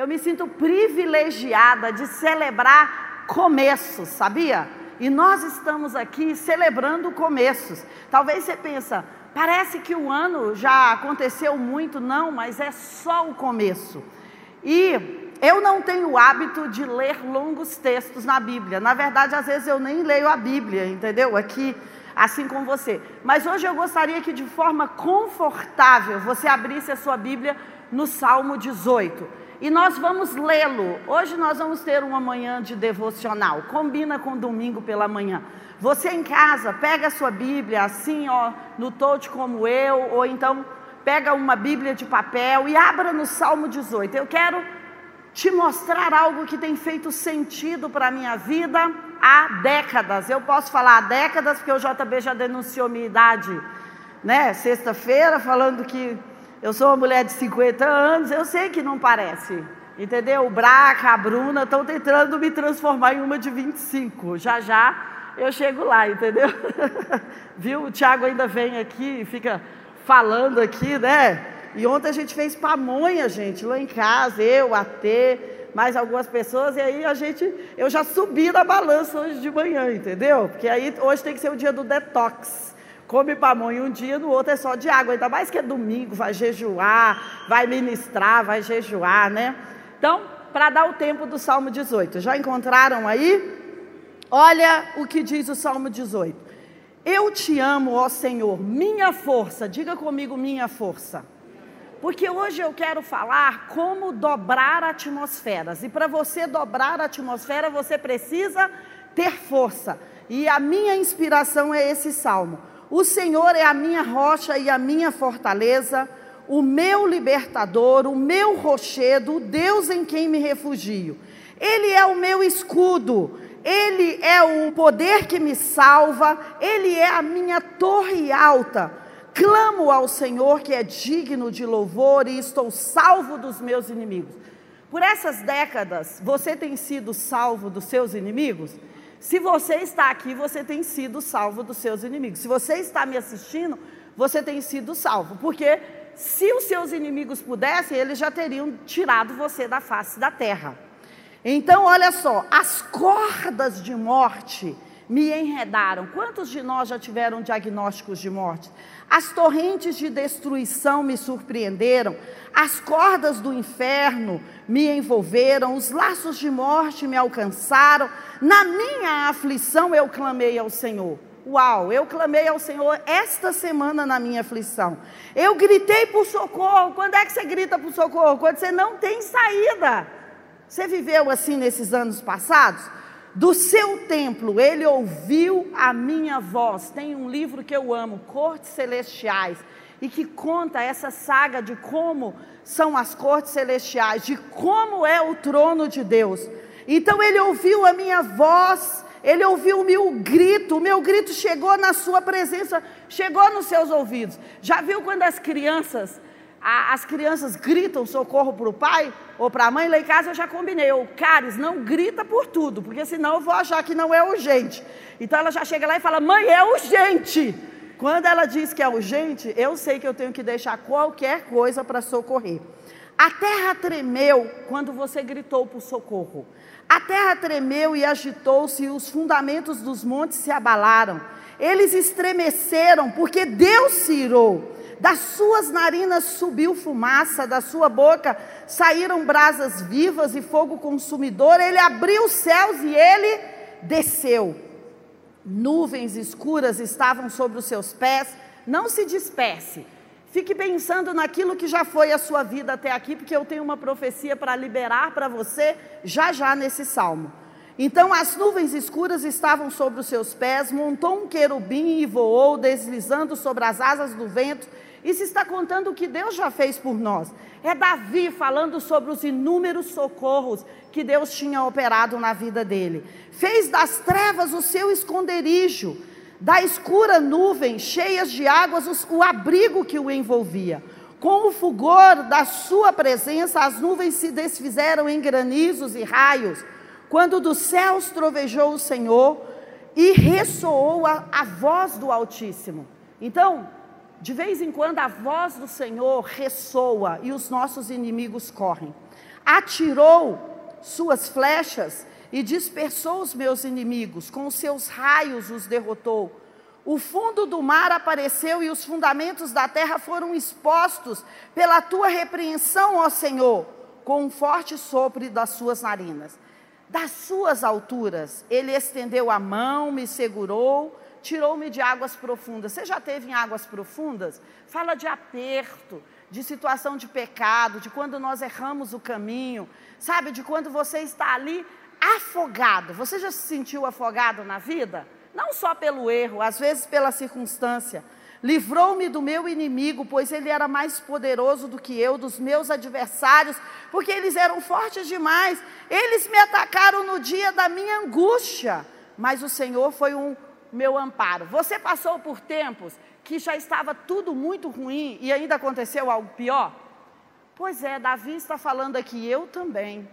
eu me sinto privilegiada de celebrar começos, sabia? E nós estamos aqui celebrando começos. Talvez você pensa, parece que o ano já aconteceu muito, não, mas é só o começo. E eu não tenho o hábito de ler longos textos na Bíblia. Na verdade, às vezes eu nem leio a Bíblia, entendeu? Aqui, assim como você. Mas hoje eu gostaria que de forma confortável você abrisse a sua Bíblia no Salmo 18 e nós vamos lê-lo. Hoje nós vamos ter uma manhã de devocional, combina com domingo pela manhã. Você em casa, pega a sua Bíblia assim, ó, no touch como eu, ou então pega uma Bíblia de papel e abra no Salmo 18. Eu quero te mostrar algo que tem feito sentido para a minha vida há décadas. Eu posso falar há décadas porque o JB já denunciou minha idade, né? Sexta-feira, falando que eu sou uma mulher de 50 anos, eu sei que não parece. Entendeu? O Braca, a Bruna estão tentando me transformar em uma de 25. Já já eu chego lá, entendeu? Viu? O Tiago ainda vem aqui e fica falando aqui, né? E ontem a gente fez pamonha, gente, lá em casa, eu, a T, mais algumas pessoas, e aí a gente, eu já subi na balança hoje de manhã, entendeu? Porque aí hoje tem que ser o dia do detox come pamonha um dia, no outro é só de água. Ainda mais que é domingo, vai jejuar, vai ministrar, vai jejuar, né? Então, para dar o tempo do Salmo 18. Já encontraram aí? Olha o que diz o Salmo 18. Eu te amo, ó Senhor, minha força. Diga comigo, minha força. Porque hoje eu quero falar como dobrar atmosferas. E para você dobrar a atmosfera, você precisa ter força. E a minha inspiração é esse salmo. O Senhor é a minha rocha e a minha fortaleza, o meu libertador, o meu rochedo, o Deus em quem me refugio. Ele é o meu escudo, ele é o poder que me salva, ele é a minha torre alta. Clamo ao Senhor que é digno de louvor e estou salvo dos meus inimigos. Por essas décadas, você tem sido salvo dos seus inimigos? Se você está aqui, você tem sido salvo dos seus inimigos. Se você está me assistindo, você tem sido salvo. Porque se os seus inimigos pudessem, eles já teriam tirado você da face da terra. Então, olha só, as cordas de morte me enredaram. Quantos de nós já tiveram diagnósticos de morte? As torrentes de destruição me surpreenderam, as cordas do inferno me envolveram, os laços de morte me alcançaram. Na minha aflição eu clamei ao Senhor. Uau, eu clamei ao Senhor esta semana na minha aflição. Eu gritei por socorro. Quando é que você grita por socorro? Quando você não tem saída. Você viveu assim nesses anos passados? Do seu templo ele ouviu a minha voz. Tem um livro que eu amo, Cortes Celestiais, e que conta essa saga de como são as cortes celestiais, de como é o trono de Deus. Então ele ouviu a minha voz, ele ouviu o meu grito, o meu grito chegou na sua presença, chegou nos seus ouvidos. Já viu quando as crianças a, as crianças gritam socorro para o pai ou para a mãe, lá em casa eu já combinei, o Caris, não grita por tudo, porque senão eu vou achar que não é urgente. Então ela já chega lá e fala, mãe, é urgente. Quando ela diz que é urgente, eu sei que eu tenho que deixar qualquer coisa para socorrer. A terra tremeu quando você gritou por socorro. A terra tremeu e agitou-se, e os fundamentos dos montes se abalaram. Eles estremeceram, porque Deus se irou das suas narinas subiu fumaça, da sua boca saíram brasas vivas e fogo consumidor. Ele abriu os céus e ele desceu. Nuvens escuras estavam sobre os seus pés. Não se disperse. Fique pensando naquilo que já foi a sua vida até aqui, porque eu tenho uma profecia para liberar para você já já nesse salmo. Então as nuvens escuras estavam sobre os seus pés, montou um querubim e voou, deslizando sobre as asas do vento isso está contando o que Deus já fez por nós. É Davi falando sobre os inúmeros socorros que Deus tinha operado na vida dele. Fez das trevas o seu esconderijo, da escura nuvem, cheias de águas, o abrigo que o envolvia. Com o fulgor da sua presença, as nuvens se desfizeram em granizos e raios. Quando dos céus trovejou o Senhor e ressoou a, a voz do Altíssimo. Então, de vez em quando a voz do Senhor ressoa e os nossos inimigos correm. atirou suas flechas e dispersou os meus inimigos, com seus raios os derrotou. O fundo do mar apareceu e os fundamentos da terra foram expostos pela tua repreensão, ó Senhor, com um forte sopro das suas narinas. Das suas alturas, ele estendeu a mão, me segurou, tirou-me de águas profundas. Você já teve em águas profundas? Fala de aperto, de situação de pecado, de quando nós erramos o caminho, sabe? De quando você está ali afogado. Você já se sentiu afogado na vida? Não só pelo erro, às vezes pela circunstância. Livrou-me do meu inimigo, pois ele era mais poderoso do que eu, dos meus adversários, porque eles eram fortes demais. Eles me atacaram no dia da minha angústia, mas o Senhor foi um meu amparo. Você passou por tempos que já estava tudo muito ruim e ainda aconteceu algo pior? Pois é, Davi está falando aqui, eu também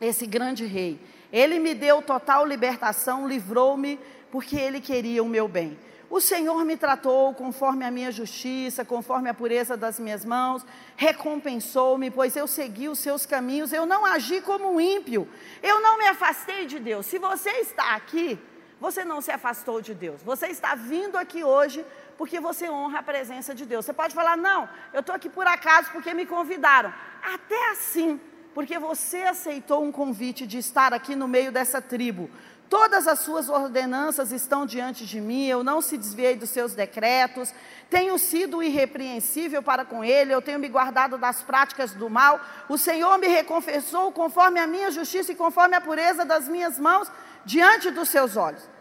esse grande rei. Ele me deu total libertação, livrou-me, porque ele queria o meu bem. O Senhor me tratou conforme a minha justiça, conforme a pureza das minhas mãos, recompensou-me, pois eu segui os seus caminhos, eu não agi como um ímpio, eu não me afastei de Deus. Se você está aqui, você não se afastou de Deus, você está vindo aqui hoje porque você honra a presença de Deus. Você pode falar, não, eu estou aqui por acaso porque me convidaram. Até assim, porque você aceitou um convite de estar aqui no meio dessa tribo. Todas as suas ordenanças estão diante de mim, eu não se desviei dos seus decretos, tenho sido irrepreensível para com ele, eu tenho me guardado das práticas do mal. O Senhor me reconfessou conforme a minha justiça e conforme a pureza das minhas mãos diante dos seus olhos.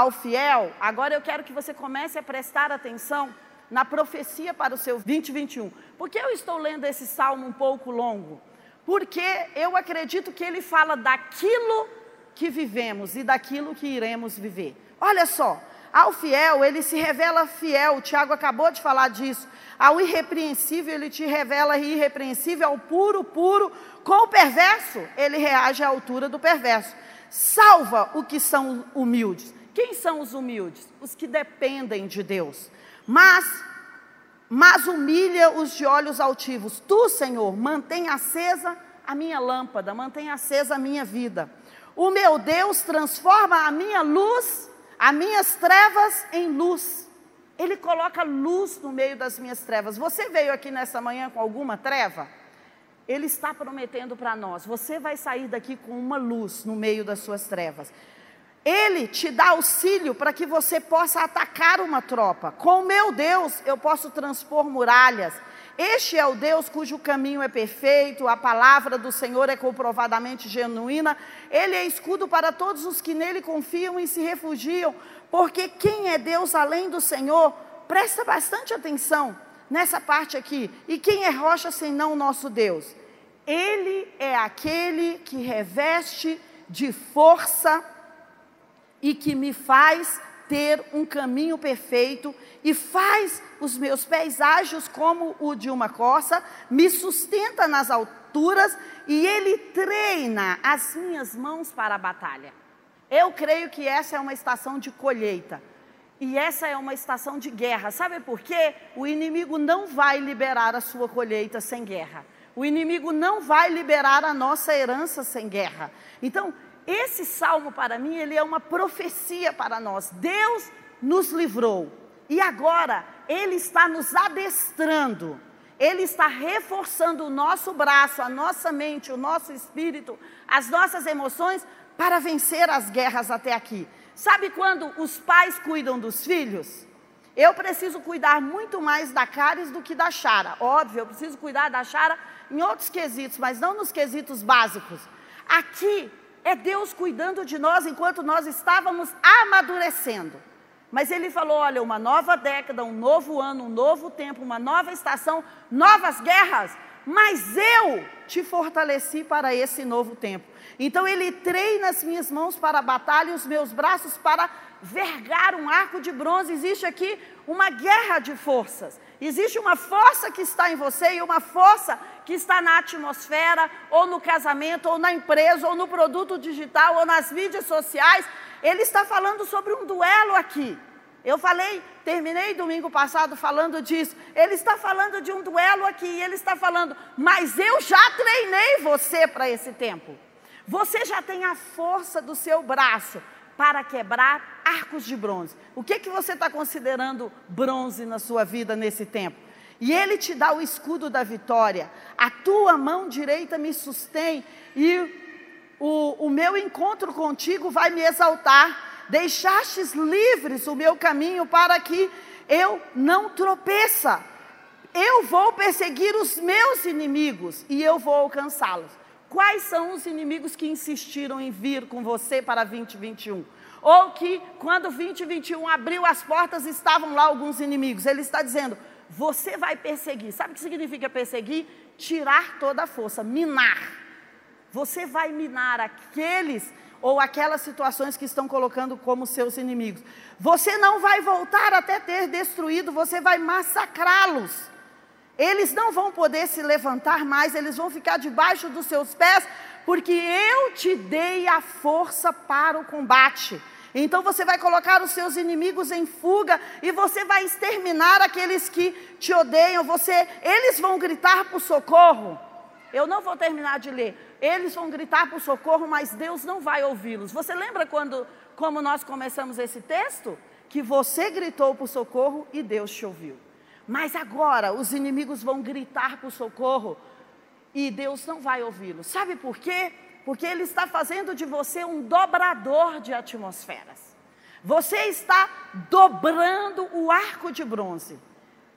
Ao fiel, agora eu quero que você comece a prestar atenção na profecia para o seu 2021. Por que eu estou lendo esse salmo um pouco longo? porque eu acredito que ele fala daquilo que vivemos e daquilo que iremos viver. Olha só, ao fiel, ele se revela fiel, o Tiago acabou de falar disso. Ao irrepreensível, ele te revela irrepreensível, ao puro, puro. Com o perverso, ele reage à altura do perverso. Salva o que são humildes. Quem são os humildes? Os que dependem de Deus. Mas mas humilha os de olhos altivos. Tu, Senhor, mantém acesa a minha lâmpada, mantém acesa a minha vida. O meu Deus transforma a minha luz, as minhas trevas em luz. Ele coloca luz no meio das minhas trevas. Você veio aqui nessa manhã com alguma treva? Ele está prometendo para nós: você vai sair daqui com uma luz no meio das suas trevas. Ele te dá auxílio para que você possa atacar uma tropa. Com o meu Deus, eu posso transpor muralhas. Este é o Deus cujo caminho é perfeito, a palavra do Senhor é comprovadamente genuína. Ele é escudo para todos os que nele confiam e se refugiam. Porque quem é Deus além do Senhor? Presta bastante atenção nessa parte aqui. E quem é rocha senão o nosso Deus? Ele é aquele que reveste de força e que me faz ter um caminho perfeito e faz os meus pés ágeis como o de uma corça, me sustenta nas alturas e ele treina as minhas mãos para a batalha. Eu creio que essa é uma estação de colheita. E essa é uma estação de guerra. Sabe por quê? O inimigo não vai liberar a sua colheita sem guerra. O inimigo não vai liberar a nossa herança sem guerra. Então, esse salmo para mim, ele é uma profecia para nós. Deus nos livrou e agora ele está nos adestrando. Ele está reforçando o nosso braço, a nossa mente, o nosso espírito, as nossas emoções para vencer as guerras até aqui. Sabe quando os pais cuidam dos filhos? Eu preciso cuidar muito mais da Caris do que da Chara. Óbvio, eu preciso cuidar da Chara em outros quesitos, mas não nos quesitos básicos. Aqui é Deus cuidando de nós enquanto nós estávamos amadurecendo. Mas ele falou: olha, uma nova década, um novo ano, um novo tempo, uma nova estação, novas guerras. Mas eu te fortaleci para esse novo tempo. Então ele treina as minhas mãos para a batalha e os meus braços para vergar um arco de bronze. Existe aqui uma guerra de forças. Existe uma força que está em você e uma força que está na atmosfera, ou no casamento, ou na empresa, ou no produto digital, ou nas mídias sociais. Ele está falando sobre um duelo aqui. Eu falei, terminei domingo passado falando disso. Ele está falando de um duelo aqui, ele está falando, mas eu já treinei você para esse tempo. Você já tem a força do seu braço para quebrar arcos de bronze. O que, que você está considerando bronze na sua vida nesse tempo? E ele te dá o escudo da vitória. A tua mão direita me sustém e o, o meu encontro contigo vai me exaltar deixastes livres o meu caminho para que eu não tropeça. Eu vou perseguir os meus inimigos e eu vou alcançá-los. Quais são os inimigos que insistiram em vir com você para 2021? Ou que quando 2021 abriu as portas estavam lá alguns inimigos. Ele está dizendo: você vai perseguir. Sabe o que significa perseguir? Tirar toda a força, minar. Você vai minar aqueles ou aquelas situações que estão colocando como seus inimigos. Você não vai voltar até ter destruído, você vai massacrá-los. Eles não vão poder se levantar mais, eles vão ficar debaixo dos seus pés, porque eu te dei a força para o combate. Então você vai colocar os seus inimigos em fuga e você vai exterminar aqueles que te odeiam. Você, eles vão gritar por socorro. Eu não vou terminar de ler. Eles vão gritar por socorro, mas Deus não vai ouvi-los. Você lembra quando, como nós começamos esse texto? Que você gritou por socorro e Deus te ouviu. Mas agora os inimigos vão gritar por socorro e Deus não vai ouvi-los. Sabe por quê? Porque Ele está fazendo de você um dobrador de atmosferas. Você está dobrando o arco de bronze.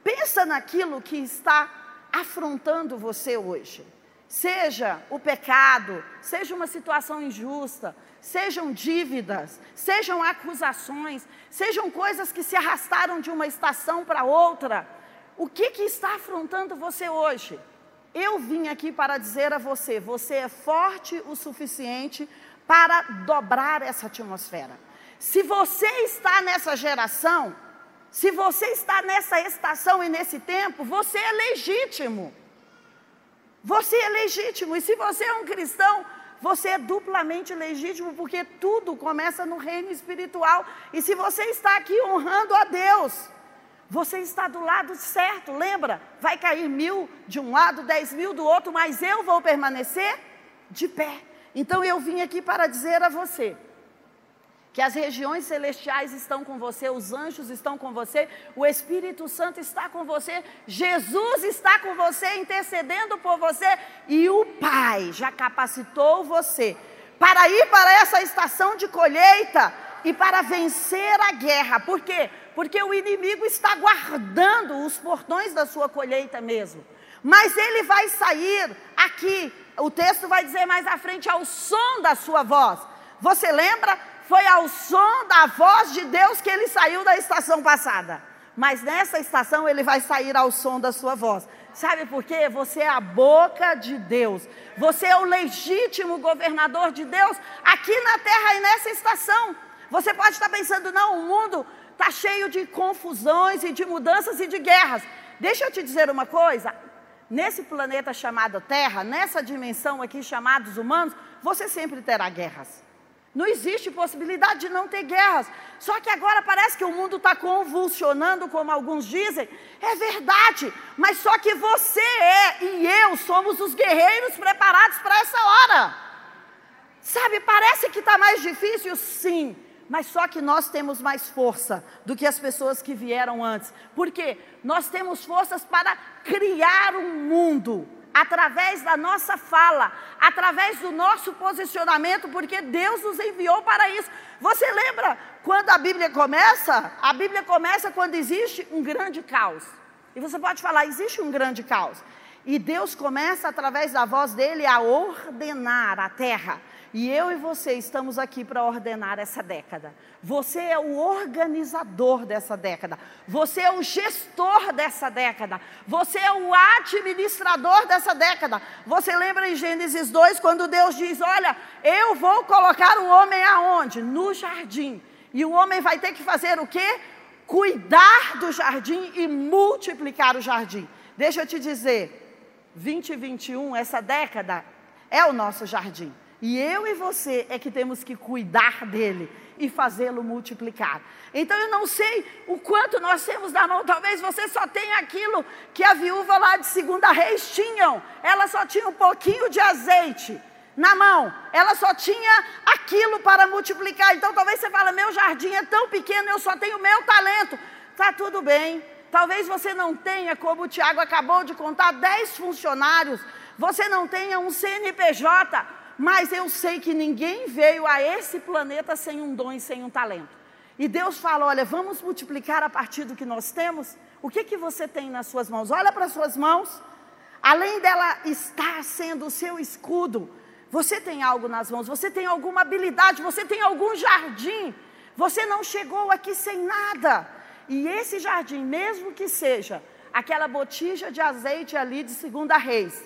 Pensa naquilo que está afrontando você hoje. Seja o pecado, seja uma situação injusta, sejam dívidas, sejam acusações, sejam coisas que se arrastaram de uma estação para outra. O que, que está afrontando você hoje? Eu vim aqui para dizer a você: você é forte o suficiente para dobrar essa atmosfera. Se você está nessa geração, se você está nessa estação e nesse tempo, você é legítimo. Você é legítimo. E se você é um cristão, você é duplamente legítimo, porque tudo começa no reino espiritual. E se você está aqui honrando a Deus, você está do lado certo. Lembra? Vai cair mil de um lado, dez mil do outro, mas eu vou permanecer de pé. Então eu vim aqui para dizer a você que as regiões celestiais estão com você, os anjos estão com você, o Espírito Santo está com você, Jesus está com você, intercedendo por você, e o Pai já capacitou você para ir para essa estação de colheita e para vencer a guerra. Por quê? Porque o inimigo está guardando os portões da sua colheita mesmo. Mas ele vai sair aqui, o texto vai dizer mais à frente, ao som da sua voz. Você lembra? foi ao som da voz de Deus que ele saiu da estação passada. Mas nessa estação ele vai sair ao som da sua voz. Sabe por quê? Você é a boca de Deus. Você é o legítimo governador de Deus aqui na terra e nessa estação. Você pode estar pensando, não, o mundo está cheio de confusões e de mudanças e de guerras. Deixa eu te dizer uma coisa: nesse planeta chamado Terra, nessa dimensão aqui chamados humanos, você sempre terá guerras. Não existe possibilidade de não ter guerras. Só que agora parece que o mundo está convulsionando, como alguns dizem. É verdade, mas só que você é e eu somos os guerreiros preparados para essa hora. Sabe, parece que está mais difícil, sim, mas só que nós temos mais força do que as pessoas que vieram antes. Por quê? Nós temos forças para criar um mundo através da nossa fala, através do nosso posicionamento, porque Deus nos enviou para isso. Você lembra quando a Bíblia começa? A Bíblia começa quando existe um grande caos. E você pode falar, existe um grande caos. E Deus começa através da voz dele a ordenar a terra. E eu e você estamos aqui para ordenar essa década. Você é o organizador dessa década. Você é o gestor dessa década. Você é o administrador dessa década. Você lembra em Gênesis 2 quando Deus diz: Olha, eu vou colocar o homem aonde? No jardim. E o homem vai ter que fazer o quê? Cuidar do jardim e multiplicar o jardim. Deixa eu te dizer, 2021, essa década, é o nosso jardim. E eu e você é que temos que cuidar dele e fazê-lo multiplicar. Então eu não sei o quanto nós temos na mão, talvez você só tenha aquilo que a viúva lá de Segunda Reis tinham. Ela só tinha um pouquinho de azeite na mão. Ela só tinha aquilo para multiplicar. Então talvez você fale: "Meu jardim é tão pequeno, eu só tenho meu talento". Tá tudo bem. Talvez você não tenha, como o Tiago acabou de contar, 10 funcionários. Você não tenha um CNPJ mas eu sei que ninguém veio a esse planeta sem um dom e sem um talento. E Deus fala: olha, vamos multiplicar a partir do que nós temos. O que, que você tem nas suas mãos? Olha para as suas mãos. Além dela estar sendo o seu escudo, você tem algo nas mãos, você tem alguma habilidade, você tem algum jardim. Você não chegou aqui sem nada. E esse jardim, mesmo que seja aquela botija de azeite ali de segunda reis,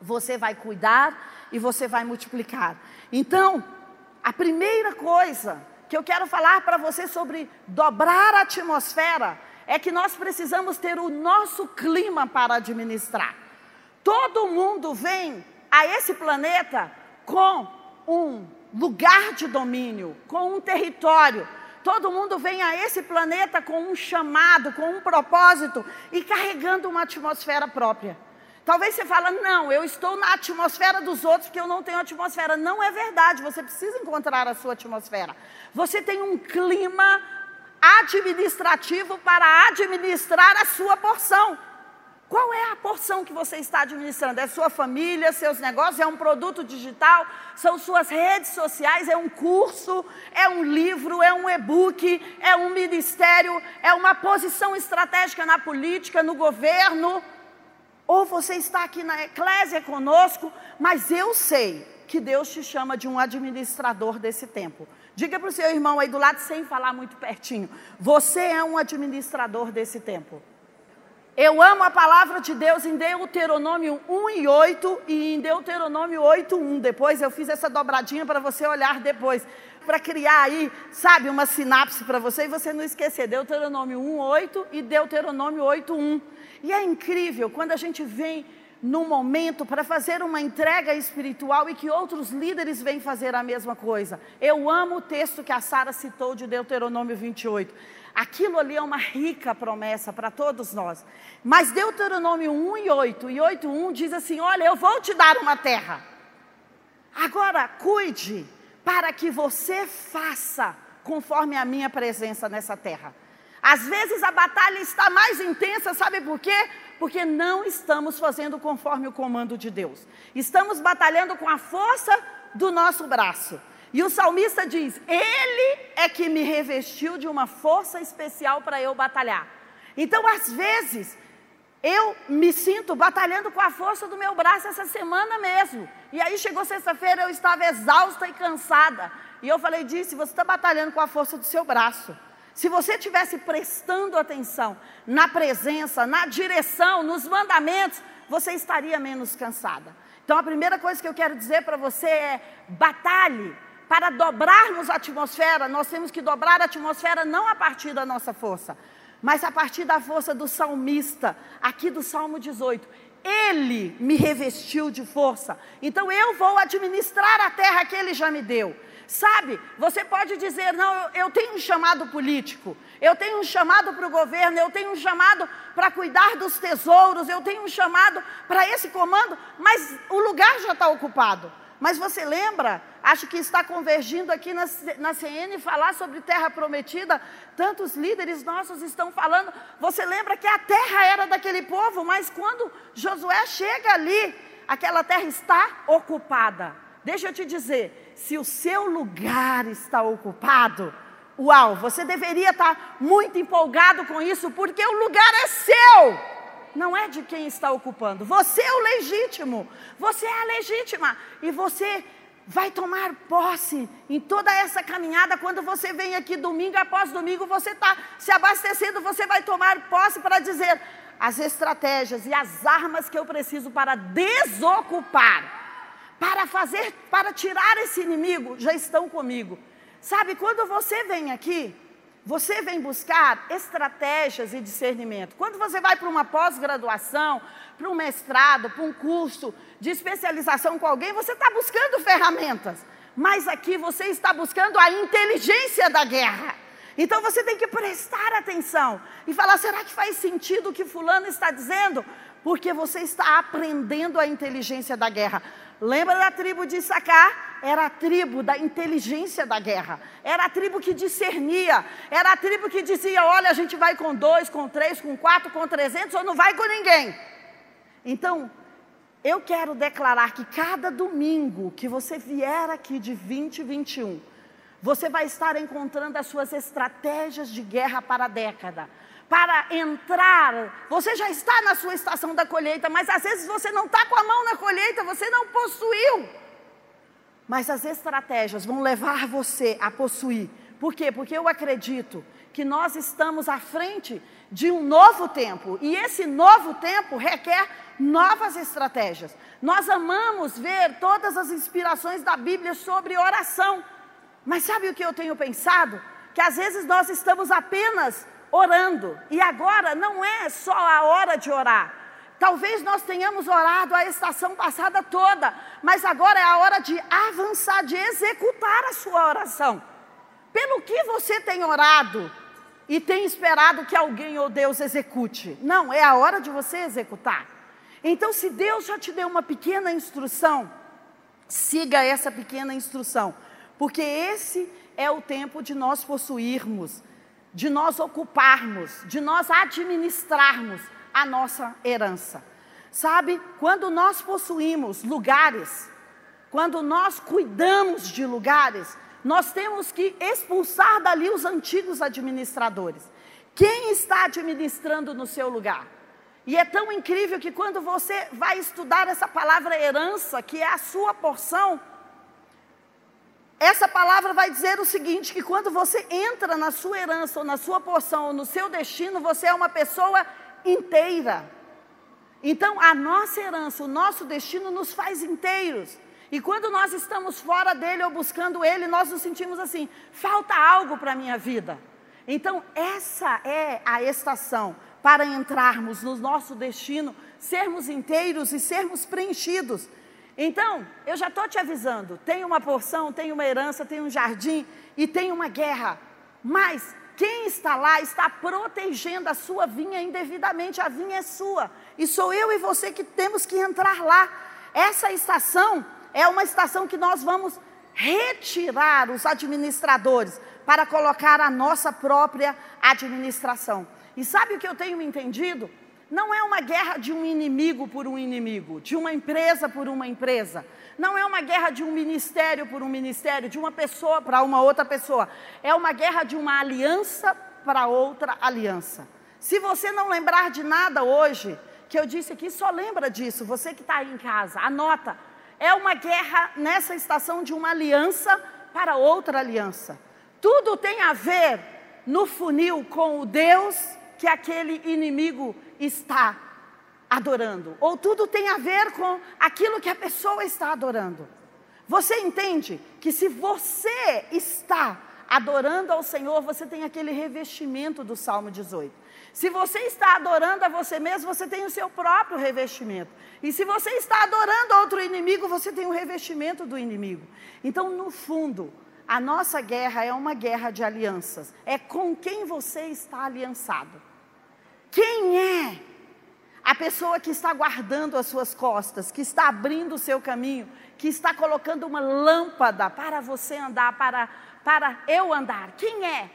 você vai cuidar e você vai multiplicar. Então, a primeira coisa que eu quero falar para você sobre dobrar a atmosfera é que nós precisamos ter o nosso clima para administrar. Todo mundo vem a esse planeta com um lugar de domínio, com um território. Todo mundo vem a esse planeta com um chamado, com um propósito e carregando uma atmosfera própria. Talvez você fale, não, eu estou na atmosfera dos outros porque eu não tenho atmosfera. Não é verdade, você precisa encontrar a sua atmosfera. Você tem um clima administrativo para administrar a sua porção. Qual é a porção que você está administrando? É sua família, seus negócios, é um produto digital, são suas redes sociais, é um curso, é um livro, é um e-book, é um ministério, é uma posição estratégica na política, no governo. Ou você está aqui na eclésia conosco, mas eu sei que Deus te chama de um administrador desse tempo. Diga para o seu irmão aí do lado, sem falar muito pertinho: você é um administrador desse tempo. Eu amo a palavra de Deus em Deuteronômio 1 e 8 e em Deuteronômio 8, 1. Depois eu fiz essa dobradinha para você olhar depois, para criar aí, sabe, uma sinapse para você e você não esquecer. Deuteronômio 1, 8 e Deuteronômio 8, 1. E é incrível quando a gente vem num momento para fazer uma entrega espiritual e que outros líderes vêm fazer a mesma coisa. Eu amo o texto que a Sara citou de Deuteronômio 28. Aquilo ali é uma rica promessa para todos nós. Mas Deuteronômio 1 e 8 e 8 1 diz assim: "Olha, eu vou te dar uma terra. Agora cuide para que você faça conforme a minha presença nessa terra." Às vezes a batalha está mais intensa, sabe por quê? Porque não estamos fazendo conforme o comando de Deus. Estamos batalhando com a força do nosso braço. E o salmista diz: Ele é que me revestiu de uma força especial para eu batalhar. Então, às vezes, eu me sinto batalhando com a força do meu braço essa semana mesmo. E aí chegou sexta-feira, eu estava exausta e cansada. E eu falei, disse, você está batalhando com a força do seu braço. Se você estivesse prestando atenção na presença, na direção, nos mandamentos, você estaria menos cansada. Então, a primeira coisa que eu quero dizer para você é: batalhe. Para dobrarmos a atmosfera, nós temos que dobrar a atmosfera não a partir da nossa força, mas a partir da força do salmista, aqui do Salmo 18. Ele me revestiu de força, então eu vou administrar a terra que ele já me deu. Sabe, você pode dizer, não, eu, eu tenho um chamado político, eu tenho um chamado para o governo, eu tenho um chamado para cuidar dos tesouros, eu tenho um chamado para esse comando, mas o lugar já está ocupado. Mas você lembra, acho que está convergindo aqui na, na CN falar sobre terra prometida, tantos líderes nossos estão falando. Você lembra que a terra era daquele povo, mas quando Josué chega ali, aquela terra está ocupada. Deixa eu te dizer, se o seu lugar está ocupado, uau, você deveria estar muito empolgado com isso, porque o lugar é seu, não é de quem está ocupando. Você é o legítimo, você é a legítima, e você vai tomar posse em toda essa caminhada. Quando você vem aqui domingo após domingo, você está se abastecendo, você vai tomar posse para dizer as estratégias e as armas que eu preciso para desocupar para fazer, para tirar esse inimigo, já estão comigo. Sabe, quando você vem aqui, você vem buscar estratégias e discernimento. Quando você vai para uma pós-graduação, para um mestrado, para um curso de especialização com alguém, você está buscando ferramentas. Mas aqui você está buscando a inteligência da guerra. Então você tem que prestar atenção e falar: será que faz sentido o que Fulano está dizendo? Porque você está aprendendo a inteligência da guerra. Lembra da tribo de Issacar? Era a tribo da inteligência da guerra. Era a tribo que discernia. Era a tribo que dizia: olha, a gente vai com dois, com três, com quatro, com trezentos, ou não vai com ninguém. Então, eu quero declarar que cada domingo que você vier aqui de 2021, você vai estar encontrando as suas estratégias de guerra para a década para entrar. Você já está na sua estação da colheita, mas às vezes você não está com a mão na colheita, você não possuiu. Mas as estratégias vão levar você a possuir. Por quê? Porque eu acredito que nós estamos à frente de um novo tempo. E esse novo tempo requer novas estratégias. Nós amamos ver todas as inspirações da Bíblia sobre oração. Mas sabe o que eu tenho pensado? Que às vezes nós estamos apenas orando. E agora não é só a hora de orar. Talvez nós tenhamos orado a estação passada toda, mas agora é a hora de avançar, de executar a sua oração. Pelo que você tem orado e tem esperado que alguém ou Deus execute? Não, é a hora de você executar. Então, se Deus já te deu uma pequena instrução, siga essa pequena instrução, porque esse é o tempo de nós possuirmos de nós ocuparmos, de nós administrarmos a nossa herança. Sabe, quando nós possuímos lugares, quando nós cuidamos de lugares, nós temos que expulsar dali os antigos administradores. Quem está administrando no seu lugar? E é tão incrível que quando você vai estudar essa palavra herança, que é a sua porção, essa palavra vai dizer o seguinte: que quando você entra na sua herança, ou na sua porção, ou no seu destino, você é uma pessoa inteira. Então, a nossa herança, o nosso destino nos faz inteiros. E quando nós estamos fora dele ou buscando ele, nós nos sentimos assim: falta algo para a minha vida. Então, essa é a estação para entrarmos no nosso destino, sermos inteiros e sermos preenchidos. Então, eu já estou te avisando: tem uma porção, tem uma herança, tem um jardim e tem uma guerra. Mas quem está lá está protegendo a sua vinha indevidamente, a vinha é sua. E sou eu e você que temos que entrar lá. Essa estação é uma estação que nós vamos retirar os administradores para colocar a nossa própria administração. E sabe o que eu tenho entendido? Não é uma guerra de um inimigo por um inimigo, de uma empresa por uma empresa. Não é uma guerra de um ministério por um ministério, de uma pessoa para uma outra pessoa. É uma guerra de uma aliança para outra aliança. Se você não lembrar de nada hoje, que eu disse aqui, só lembra disso, você que está aí em casa, anota. É uma guerra nessa estação de uma aliança para outra aliança. Tudo tem a ver no funil com o Deus que aquele inimigo está adorando, ou tudo tem a ver com aquilo que a pessoa está adorando. Você entende que se você está adorando ao Senhor, você tem aquele revestimento do Salmo 18. Se você está adorando a você mesmo, você tem o seu próprio revestimento. E se você está adorando outro inimigo, você tem o revestimento do inimigo. Então, no fundo, a nossa guerra é uma guerra de alianças. É com quem você está aliançado. Quem é a pessoa que está guardando as suas costas, que está abrindo o seu caminho, que está colocando uma lâmpada para você andar, para, para eu andar? Quem é?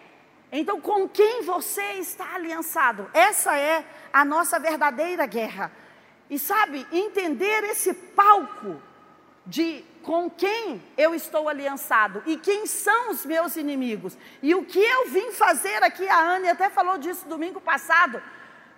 Então, com quem você está aliançado? Essa é a nossa verdadeira guerra. E sabe, entender esse palco de com quem eu estou aliançado e quem são os meus inimigos. E o que eu vim fazer aqui, a Anne até falou disso domingo passado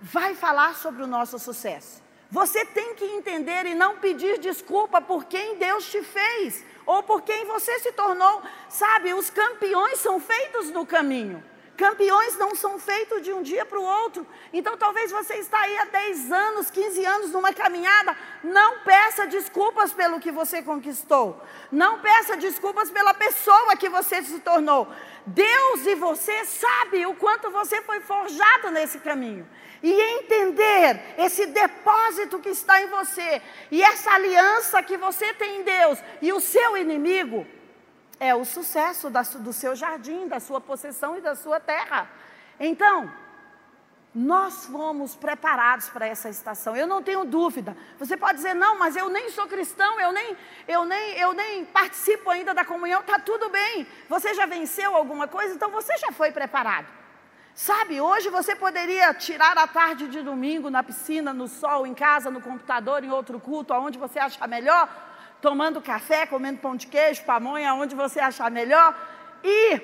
vai falar sobre o nosso sucesso. Você tem que entender e não pedir desculpa por quem Deus te fez ou por quem você se tornou. Sabe, os campeões são feitos no caminho. Campeões não são feitos de um dia para o outro. Então talvez você está aí há 10 anos, 15 anos numa caminhada. Não peça desculpas pelo que você conquistou. Não peça desculpas pela pessoa que você se tornou. Deus e você sabe o quanto você foi forjado nesse caminho. E entender esse depósito que está em você e essa aliança que você tem em Deus e o seu inimigo é o sucesso da, do seu jardim, da sua possessão e da sua terra. Então, nós fomos preparados para essa estação. Eu não tenho dúvida. Você pode dizer, não, mas eu nem sou cristão, eu nem, eu nem, eu nem participo ainda da comunhão. Está tudo bem. Você já venceu alguma coisa, então você já foi preparado. Sabe, hoje você poderia tirar a tarde de domingo na piscina, no sol, em casa, no computador, em outro culto, aonde você achar melhor tomando café, comendo pão de queijo, pamonha, onde você achar melhor, e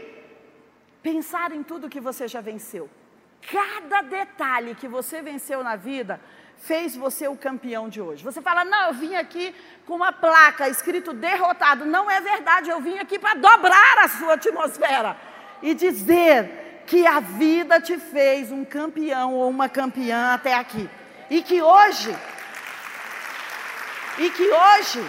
pensar em tudo que você já venceu. Cada detalhe que você venceu na vida fez você o campeão de hoje. Você fala, não, eu vim aqui com uma placa escrito derrotado. Não é verdade, eu vim aqui para dobrar a sua atmosfera e dizer que a vida te fez um campeão ou uma campeã até aqui. E que hoje, e que hoje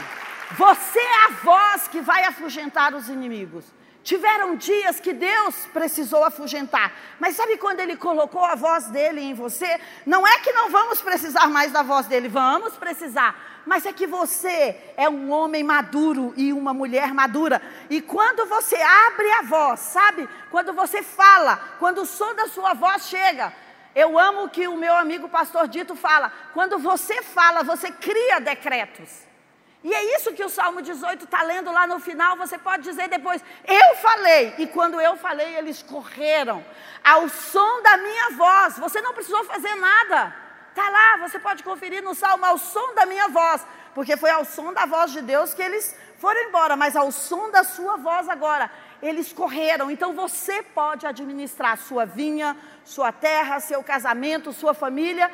você é a voz que vai afugentar os inimigos. Tiveram dias que Deus precisou afugentar, mas sabe quando Ele colocou a voz dele em você? Não é que não vamos precisar mais da voz dele, vamos precisar, mas é que você é um homem maduro e uma mulher madura, e quando você abre a voz, sabe? Quando você fala, quando o som da sua voz chega, eu amo que o meu amigo pastor Dito fala: quando você fala, você cria decretos. E é isso que o Salmo 18 está lendo lá no final. Você pode dizer depois: Eu falei, e quando eu falei, eles correram ao som da minha voz. Você não precisou fazer nada. Está lá, você pode conferir no Salmo ao som da minha voz, porque foi ao som da voz de Deus que eles foram embora, mas ao som da sua voz agora, eles correram. Então você pode administrar sua vinha, sua terra, seu casamento, sua família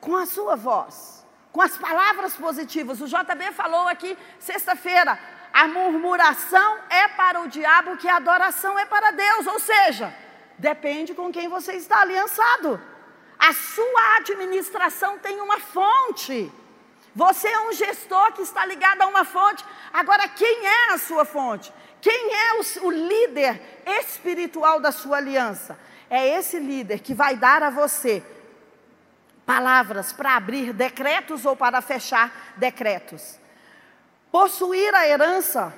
com a sua voz com as palavras positivas. O JB falou aqui sexta-feira: a murmuração é para o diabo, que a adoração é para Deus. Ou seja, depende com quem você está aliançado. A sua administração tem uma fonte. Você é um gestor que está ligado a uma fonte. Agora, quem é a sua fonte? Quem é o, o líder espiritual da sua aliança? É esse líder que vai dar a você palavras para abrir decretos ou para fechar decretos. Possuir a herança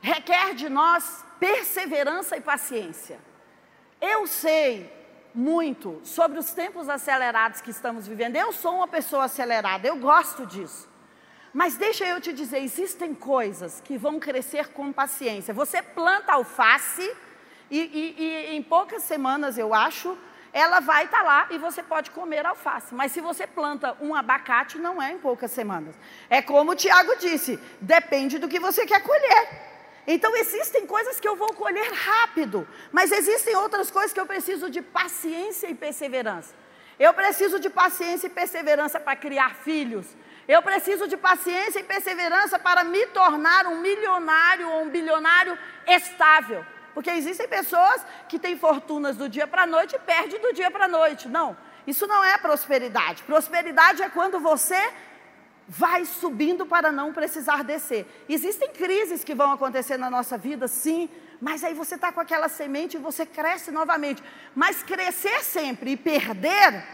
requer de nós perseverança e paciência. Eu sei muito sobre os tempos acelerados que estamos vivendo. Eu sou uma pessoa acelerada, eu gosto disso. Mas deixa eu te dizer, existem coisas que vão crescer com paciência. Você planta alface e, e, e em poucas semanas, eu acho, ela vai estar tá lá e você pode comer alface. Mas se você planta um abacate, não é em poucas semanas. É como o Tiago disse: depende do que você quer colher. Então existem coisas que eu vou colher rápido, mas existem outras coisas que eu preciso de paciência e perseverança. Eu preciso de paciência e perseverança para criar filhos. Eu preciso de paciência e perseverança para me tornar um milionário ou um bilionário estável. Porque existem pessoas que têm fortunas do dia para a noite e perdem do dia para a noite. Não, isso não é prosperidade. Prosperidade é quando você vai subindo para não precisar descer. Existem crises que vão acontecer na nossa vida, sim, mas aí você está com aquela semente e você cresce novamente. Mas crescer sempre e perder,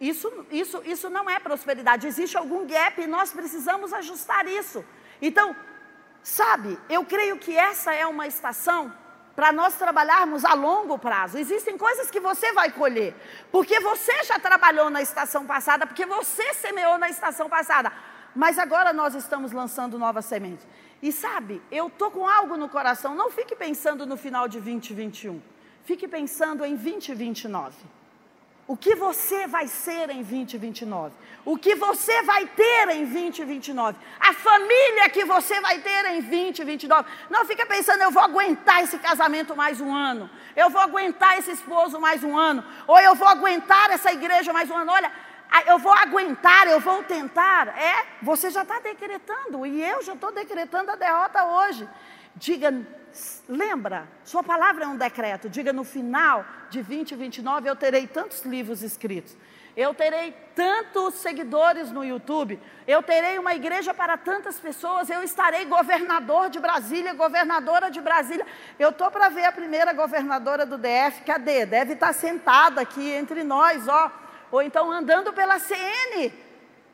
isso, isso, isso não é prosperidade. Existe algum gap e nós precisamos ajustar isso. Então, Sabe, eu creio que essa é uma estação para nós trabalharmos a longo prazo. Existem coisas que você vai colher, porque você já trabalhou na estação passada, porque você semeou na estação passada. Mas agora nós estamos lançando novas sementes. E sabe, eu estou com algo no coração. Não fique pensando no final de 2021. Fique pensando em 2029. O que você vai ser em 2029? O que você vai ter em 2029? A família que você vai ter em 2029? Não fica pensando, eu vou aguentar esse casamento mais um ano. Eu vou aguentar esse esposo mais um ano. Ou eu vou aguentar essa igreja mais um ano. Olha, eu vou aguentar, eu vou tentar. É, você já está decretando, e eu já estou decretando a derrota hoje. Diga, lembra, sua palavra é um decreto. Diga no final de 2029 eu terei tantos livros escritos. Eu terei tantos seguidores no YouTube, eu terei uma igreja para tantas pessoas, eu estarei governador de Brasília, governadora de Brasília. Eu estou para ver a primeira governadora do DF, cadê? Deve estar tá sentada aqui entre nós, ó. Ou então andando pela CN.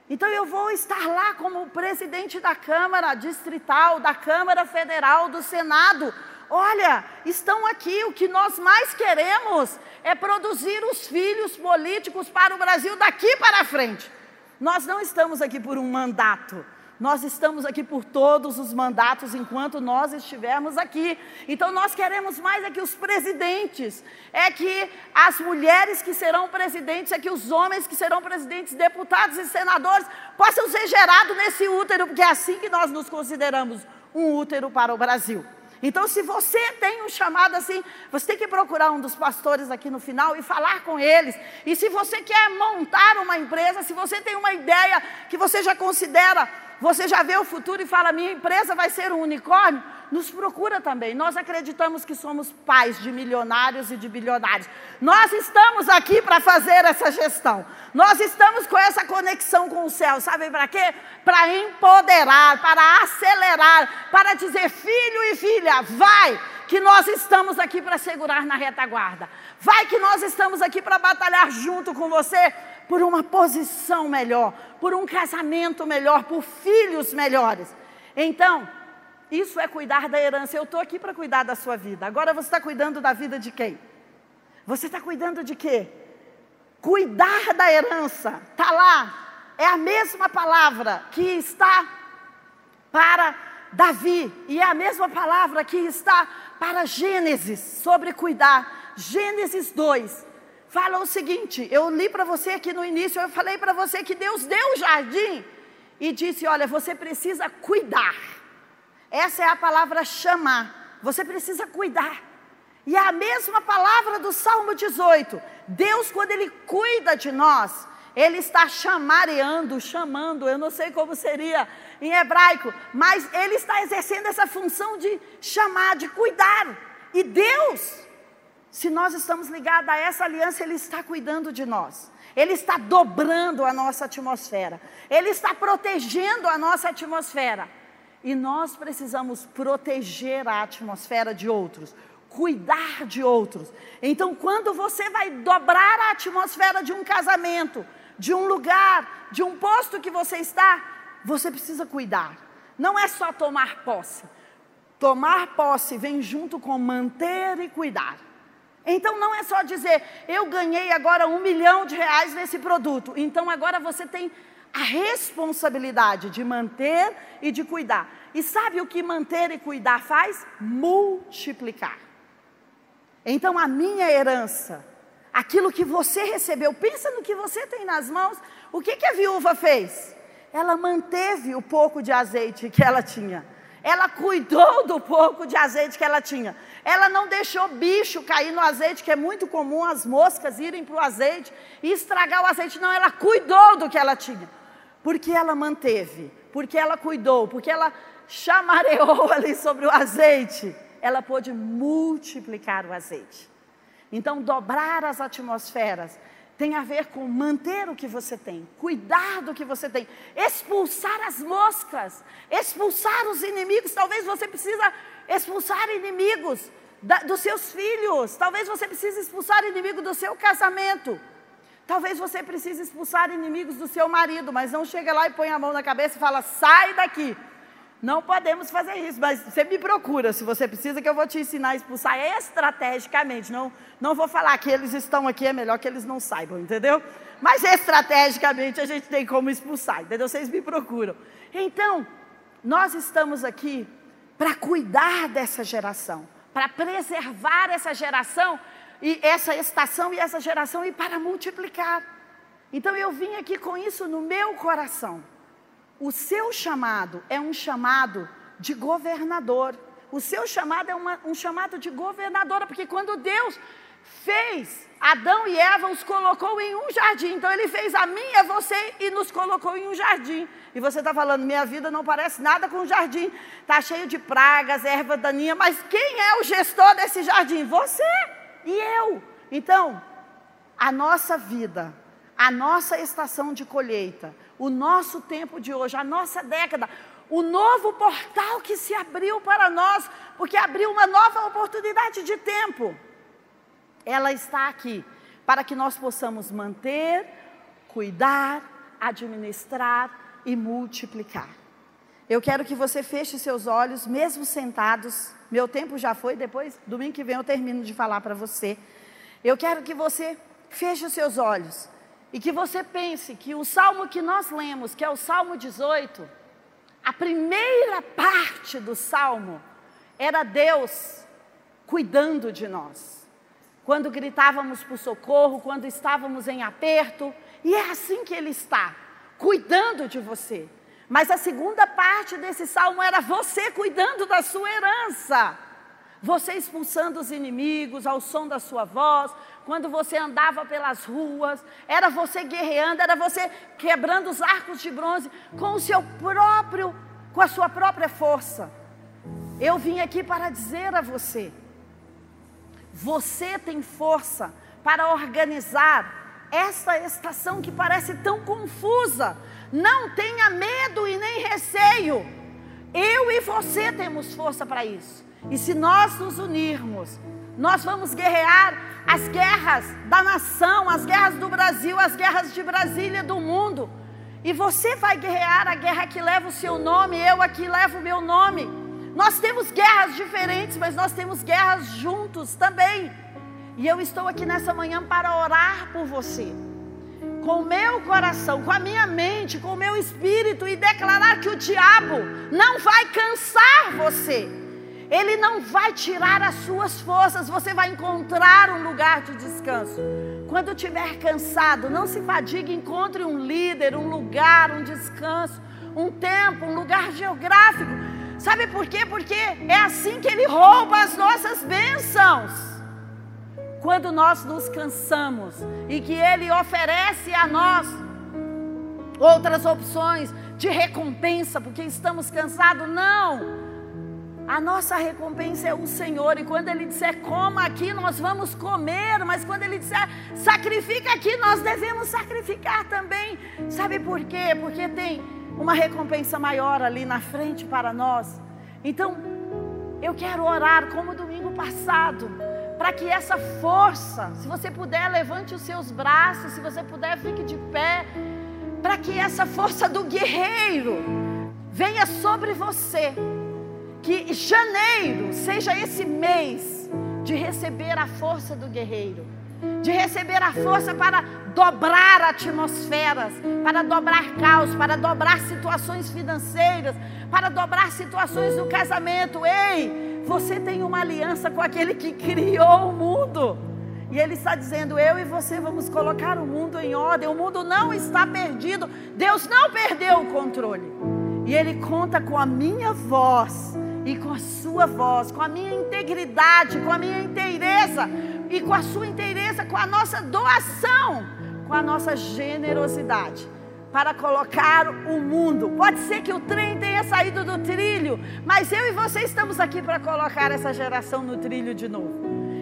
Então eu vou estar lá como presidente da Câmara Distrital, da Câmara Federal, do Senado. Olha, estão aqui, o que nós mais queremos é produzir os filhos políticos para o Brasil daqui para frente. Nós não estamos aqui por um mandato, nós estamos aqui por todos os mandatos enquanto nós estivermos aqui. Então nós queremos mais é que os presidentes, é que as mulheres que serão presidentes, é que os homens que serão presidentes, deputados e senadores possam ser gerados nesse útero, porque é assim que nós nos consideramos um útero para o Brasil. Então, se você tem um chamado assim, você tem que procurar um dos pastores aqui no final e falar com eles. E se você quer montar uma empresa, se você tem uma ideia que você já considera você já vê o futuro e fala: minha empresa vai ser um unicórnio? Nos procura também. Nós acreditamos que somos pais de milionários e de bilionários. Nós estamos aqui para fazer essa gestão. Nós estamos com essa conexão com o céu. Sabe para quê? Para empoderar, para acelerar, para dizer: filho e filha, vai que nós estamos aqui para segurar na retaguarda. Vai que nós estamos aqui para batalhar junto com você por uma posição melhor, por um casamento melhor, por filhos melhores. Então, isso é cuidar da herança. Eu estou aqui para cuidar da sua vida. Agora você está cuidando da vida de quem? Você está cuidando de quê? Cuidar da herança. Está lá. É a mesma palavra que está para Davi. E é a mesma palavra que está para Gênesis sobre cuidar. Gênesis 2 fala o seguinte: eu li para você aqui no início, eu falei para você que Deus deu o jardim e disse: olha, você precisa cuidar. Essa é a palavra chamar. Você precisa cuidar. E é a mesma palavra do Salmo 18. Deus, quando Ele cuida de nós, Ele está chamareando, chamando, eu não sei como seria em hebraico, mas Ele está exercendo essa função de chamar, de cuidar. E Deus, se nós estamos ligados a essa aliança, Ele está cuidando de nós. Ele está dobrando a nossa atmosfera. Ele está protegendo a nossa atmosfera. E nós precisamos proteger a atmosfera de outros, cuidar de outros. Então, quando você vai dobrar a atmosfera de um casamento, de um lugar, de um posto que você está, você precisa cuidar. Não é só tomar posse. Tomar posse vem junto com manter e cuidar. Então não é só dizer, eu ganhei agora um milhão de reais nesse produto. Então agora você tem a responsabilidade de manter e de cuidar. E sabe o que manter e cuidar faz? Multiplicar. Então a minha herança, aquilo que você recebeu, pensa no que você tem nas mãos. O que, que a viúva fez? Ela manteve o pouco de azeite que ela tinha. Ela cuidou do pouco de azeite que ela tinha. Ela não deixou bicho cair no azeite, que é muito comum as moscas irem para o azeite e estragar o azeite. Não, ela cuidou do que ela tinha. Porque ela manteve, porque ela cuidou, porque ela chamareou ali sobre o azeite, ela pôde multiplicar o azeite. Então, dobrar as atmosferas tem a ver com manter o que você tem, cuidar do que você tem, expulsar as moscas, expulsar os inimigos. Talvez você precisa expulsar inimigos da, dos seus filhos. Talvez você precise expulsar inimigo do seu casamento. Talvez você precise expulsar inimigos do seu marido, mas não chega lá e põe a mão na cabeça e fala: sai daqui. Não podemos fazer isso, mas você me procura se você precisa, que eu vou te ensinar a expulsar estrategicamente. Não, não vou falar que eles estão aqui, é melhor que eles não saibam, entendeu? Mas estrategicamente a gente tem como expulsar, entendeu? Vocês me procuram. Então, nós estamos aqui para cuidar dessa geração, para preservar essa geração e essa estação e essa geração e para multiplicar. Então eu vim aqui com isso no meu coração. O seu chamado é um chamado de governador. O seu chamado é uma, um chamado de governadora, porque quando Deus fez Adão e Eva, os colocou em um jardim. Então ele fez a mim e a você e nos colocou em um jardim. E você está falando, minha vida não parece nada com o jardim. Está cheio de pragas, erva daninha. Mas quem é o gestor desse jardim? Você e eu. Então, a nossa vida, a nossa estação de colheita, o nosso tempo de hoje, a nossa década, o novo portal que se abriu para nós, porque abriu uma nova oportunidade de tempo. Ela está aqui para que nós possamos manter, cuidar, administrar e multiplicar. Eu quero que você feche seus olhos, mesmo sentados. Meu tempo já foi, depois, domingo que vem, eu termino de falar para você. Eu quero que você feche os seus olhos e que você pense que o salmo que nós lemos, que é o Salmo 18, a primeira parte do salmo era Deus cuidando de nós. Quando gritávamos por socorro, quando estávamos em aperto, e é assim que Ele está, cuidando de você. Mas a segunda parte desse salmo era você cuidando da sua herança. Você expulsando os inimigos ao som da sua voz, quando você andava pelas ruas, era você guerreando, era você quebrando os arcos de bronze com o seu próprio, com a sua própria força. Eu vim aqui para dizer a você: você tem força para organizar esta estação que parece tão confusa. Não tenha medo e nem receio. Eu e você temos força para isso. E se nós nos unirmos, nós vamos guerrear as guerras da nação, as guerras do Brasil, as guerras de Brasília, do mundo. E você vai guerrear a guerra que leva o seu nome, eu aqui levo o meu nome. Nós temos guerras diferentes, mas nós temos guerras juntos também. E eu estou aqui nessa manhã para orar por você. Com o meu coração, com a minha mente, com o meu espírito e declarar que o diabo não vai cansar você ele não vai tirar as suas forças, você vai encontrar um lugar de descanso. Quando estiver cansado, não se fadigue, encontre um líder, um lugar, um descanso, um tempo, um lugar geográfico. Sabe por quê? Porque é assim que ele rouba as nossas bênçãos. Quando nós nos cansamos e que ele oferece a nós outras opções de recompensa, porque estamos cansados, não. A nossa recompensa é o Senhor, e quando Ele disser coma aqui, nós vamos comer, mas quando Ele disser sacrifica aqui, nós devemos sacrificar também. Sabe por quê? Porque tem uma recompensa maior ali na frente para nós. Então, eu quero orar como domingo passado, para que essa força, se você puder, levante os seus braços, se você puder, fique de pé, para que essa força do guerreiro venha sobre você que janeiro seja esse mês de receber a força do guerreiro, de receber a força para dobrar atmosferas, para dobrar caos, para dobrar situações financeiras, para dobrar situações do casamento. Ei, você tem uma aliança com aquele que criou o mundo. E ele está dizendo: Eu e você vamos colocar o mundo em ordem. O mundo não está perdido. Deus não perdeu o controle. E ele conta com a minha voz e com a sua voz, com a minha integridade, com a minha inteireza e com a sua inteireza, com a nossa doação, com a nossa generosidade para colocar o mundo. Pode ser que o trem tenha saído do trilho, mas eu e você estamos aqui para colocar essa geração no trilho de novo.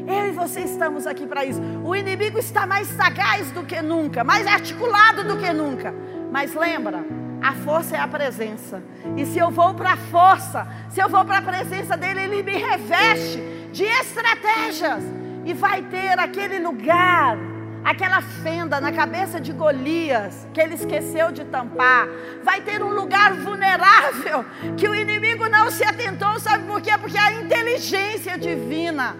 Eu e você estamos aqui para isso. O inimigo está mais sagaz do que nunca, mais articulado do que nunca. Mas lembra, a força é a presença. E se eu vou para a força, se eu vou para a presença dele, ele me reveste de estratégias. E vai ter aquele lugar, aquela fenda na cabeça de Golias, que ele esqueceu de tampar. Vai ter um lugar vulnerável, que o inimigo não se atentou, sabe por quê? Porque a inteligência divina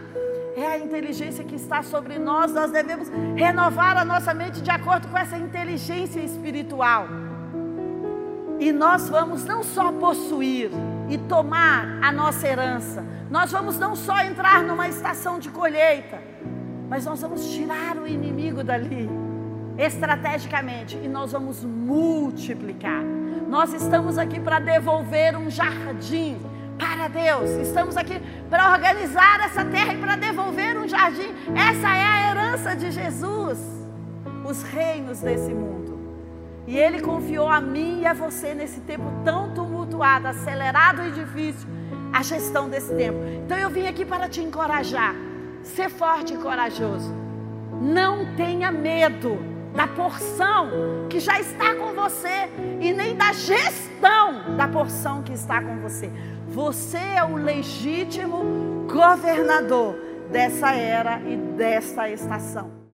é a inteligência que está sobre nós. Nós devemos renovar a nossa mente de acordo com essa inteligência espiritual. E nós vamos não só possuir e tomar a nossa herança, nós vamos não só entrar numa estação de colheita, mas nós vamos tirar o inimigo dali, estrategicamente, e nós vamos multiplicar. Nós estamos aqui para devolver um jardim para Deus. Estamos aqui para organizar essa terra e para devolver um jardim. Essa é a herança de Jesus, os reinos desse mundo. E Ele confiou a mim e a você nesse tempo tão tumultuado, acelerado e difícil, a gestão desse tempo. Então eu vim aqui para te encorajar. Ser forte e corajoso. Não tenha medo da porção que já está com você e nem da gestão da porção que está com você. Você é o legítimo governador dessa era e dessa estação.